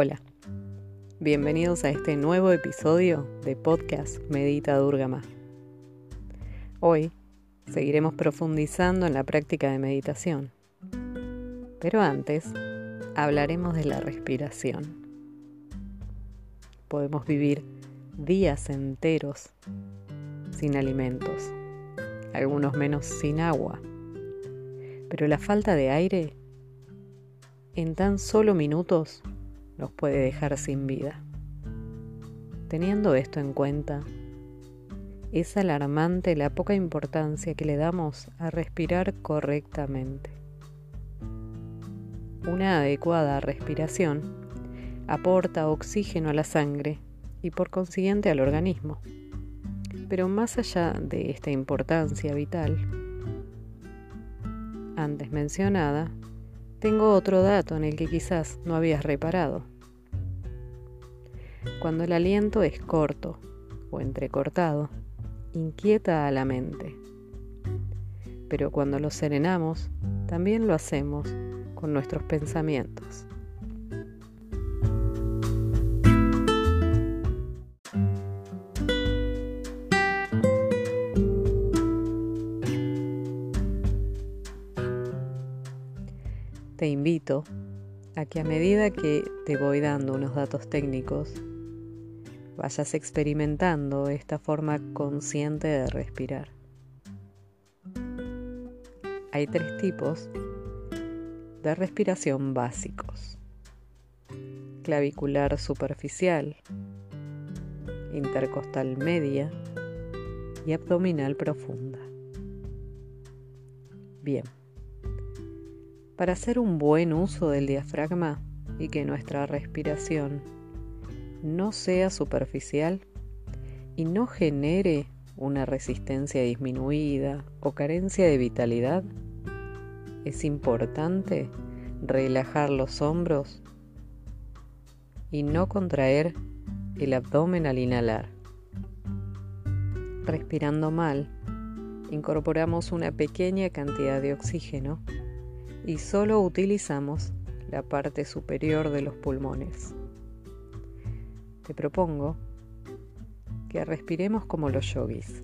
Hola, bienvenidos a este nuevo episodio de podcast Medita Durgama. Hoy seguiremos profundizando en la práctica de meditación, pero antes hablaremos de la respiración. Podemos vivir días enteros sin alimentos, algunos menos sin agua, pero la falta de aire en tan solo minutos nos puede dejar sin vida. Teniendo esto en cuenta, es alarmante la poca importancia que le damos a respirar correctamente. Una adecuada respiración aporta oxígeno a la sangre y por consiguiente al organismo. Pero más allá de esta importancia vital, antes mencionada, tengo otro dato en el que quizás no habías reparado. Cuando el aliento es corto o entrecortado, inquieta a la mente. Pero cuando lo serenamos, también lo hacemos con nuestros pensamientos. Que a medida que te voy dando unos datos técnicos, vayas experimentando esta forma consciente de respirar. Hay tres tipos de respiración básicos. Clavicular superficial, intercostal media y abdominal profunda. Bien. Para hacer un buen uso del diafragma y que nuestra respiración no sea superficial y no genere una resistencia disminuida o carencia de vitalidad, es importante relajar los hombros y no contraer el abdomen al inhalar. Respirando mal, incorporamos una pequeña cantidad de oxígeno y solo utilizamos la parte superior de los pulmones. Te propongo que respiremos como los yogis.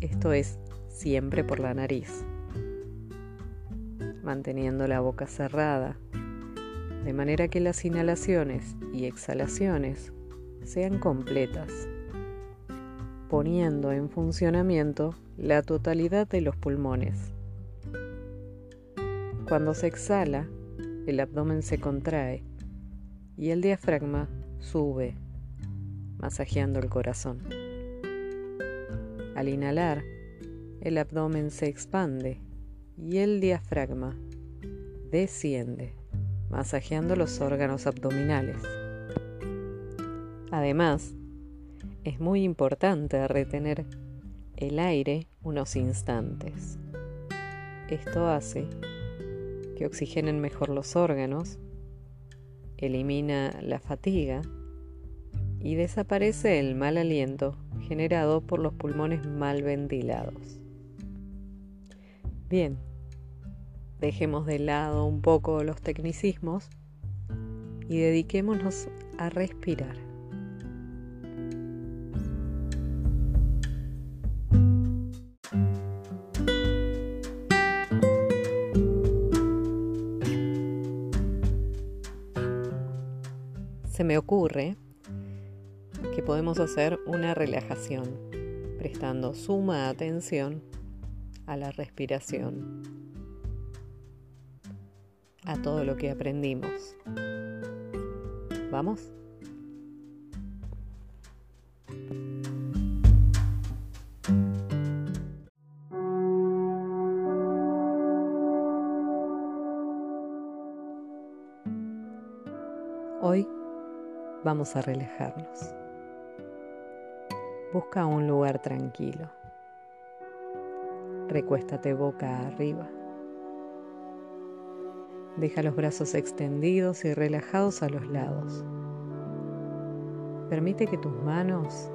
Esto es siempre por la nariz, manteniendo la boca cerrada, de manera que las inhalaciones y exhalaciones sean completas, poniendo en funcionamiento la totalidad de los pulmones. Cuando se exhala, el abdomen se contrae y el diafragma sube, masajeando el corazón. Al inhalar, el abdomen se expande y el diafragma desciende, masajeando los órganos abdominales. Además, es muy importante retener el aire unos instantes. Esto hace que oxigenen mejor los órganos, elimina la fatiga y desaparece el mal aliento generado por los pulmones mal ventilados. Bien, dejemos de lado un poco los tecnicismos y dediquémonos a respirar. Ocurre que podemos hacer una relajación, prestando suma atención a la respiración, a todo lo que aprendimos. ¿Vamos? Hoy vamos a relajarnos. Busca un lugar tranquilo. Recuéstate boca arriba. Deja los brazos extendidos y relajados a los lados. Permite que tus manos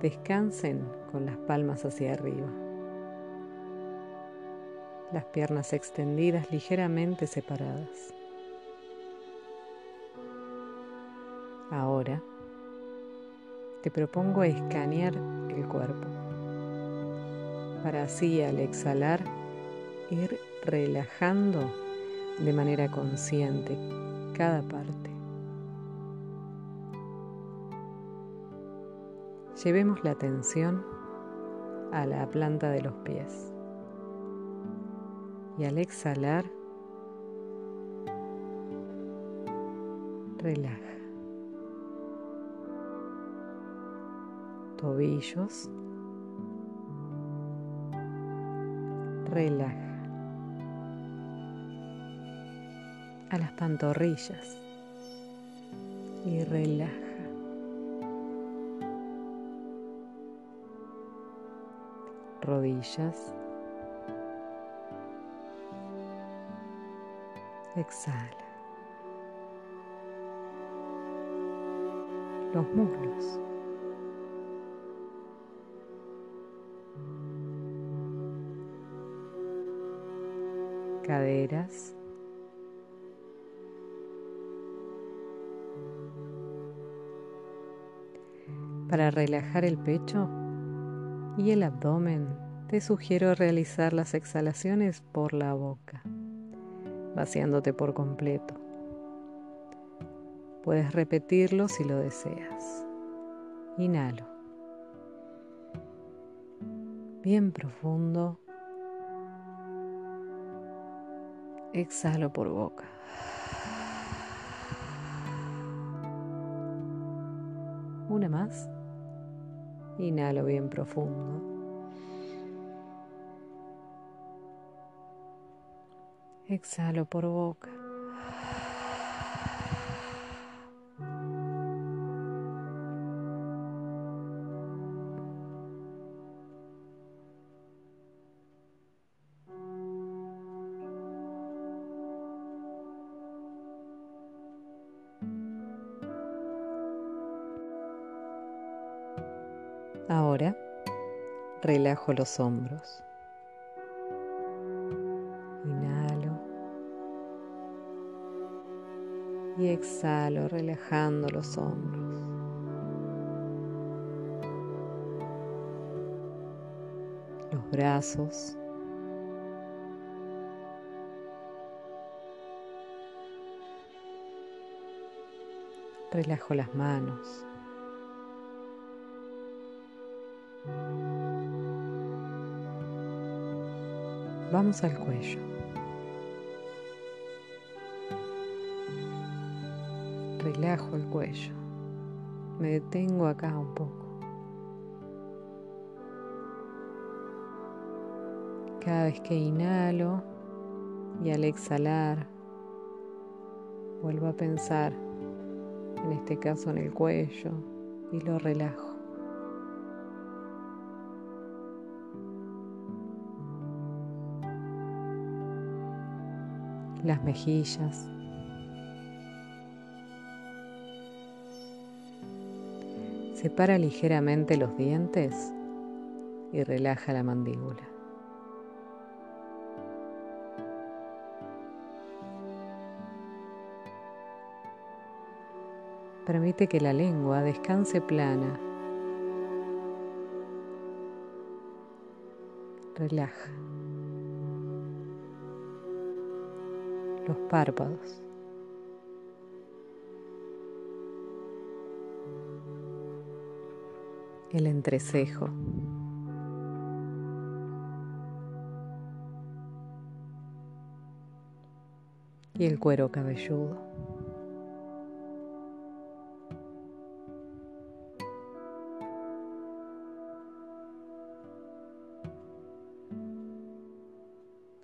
descansen con las palmas hacia arriba. Las piernas extendidas ligeramente separadas. Ahora te propongo escanear el cuerpo para así al exhalar ir relajando de manera consciente cada parte. Llevemos la atención a la planta de los pies y al exhalar relaja. Tobillos. Relaja. A las pantorrillas. Y relaja. Rodillas. Exhala. los muslos. Caderas. Para relajar el pecho y el abdomen, te sugiero realizar las exhalaciones por la boca, vaciándote por completo. Puedes repetirlo si lo deseas. Inhalo. Bien profundo. Exhalo por boca. Una más. Inhalo bien profundo. Exhalo por boca. Ahora relajo los hombros. Inhalo y exhalo relajando los hombros. Los brazos. Relajo las manos. Vamos al cuello. Relajo el cuello. Me detengo acá un poco. Cada vez que inhalo y al exhalar, vuelvo a pensar, en este caso en el cuello, y lo relajo. Las mejillas. Separa ligeramente los dientes y relaja la mandíbula. Permite que la lengua descanse plana. Relaja. Los párpados. El entrecejo. Y el cuero cabelludo.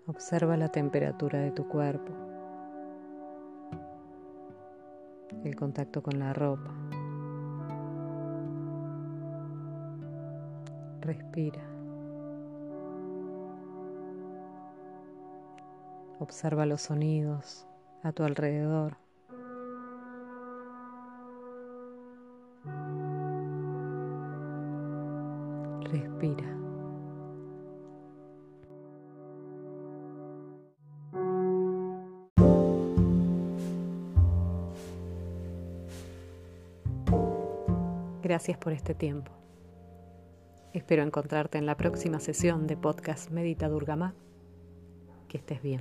Observa la temperatura de tu cuerpo. Contacto con la ropa. Respira. Observa los sonidos a tu alrededor. Gracias por este tiempo. Espero encontrarte en la próxima sesión de podcast Medita Durgama. Que estés bien.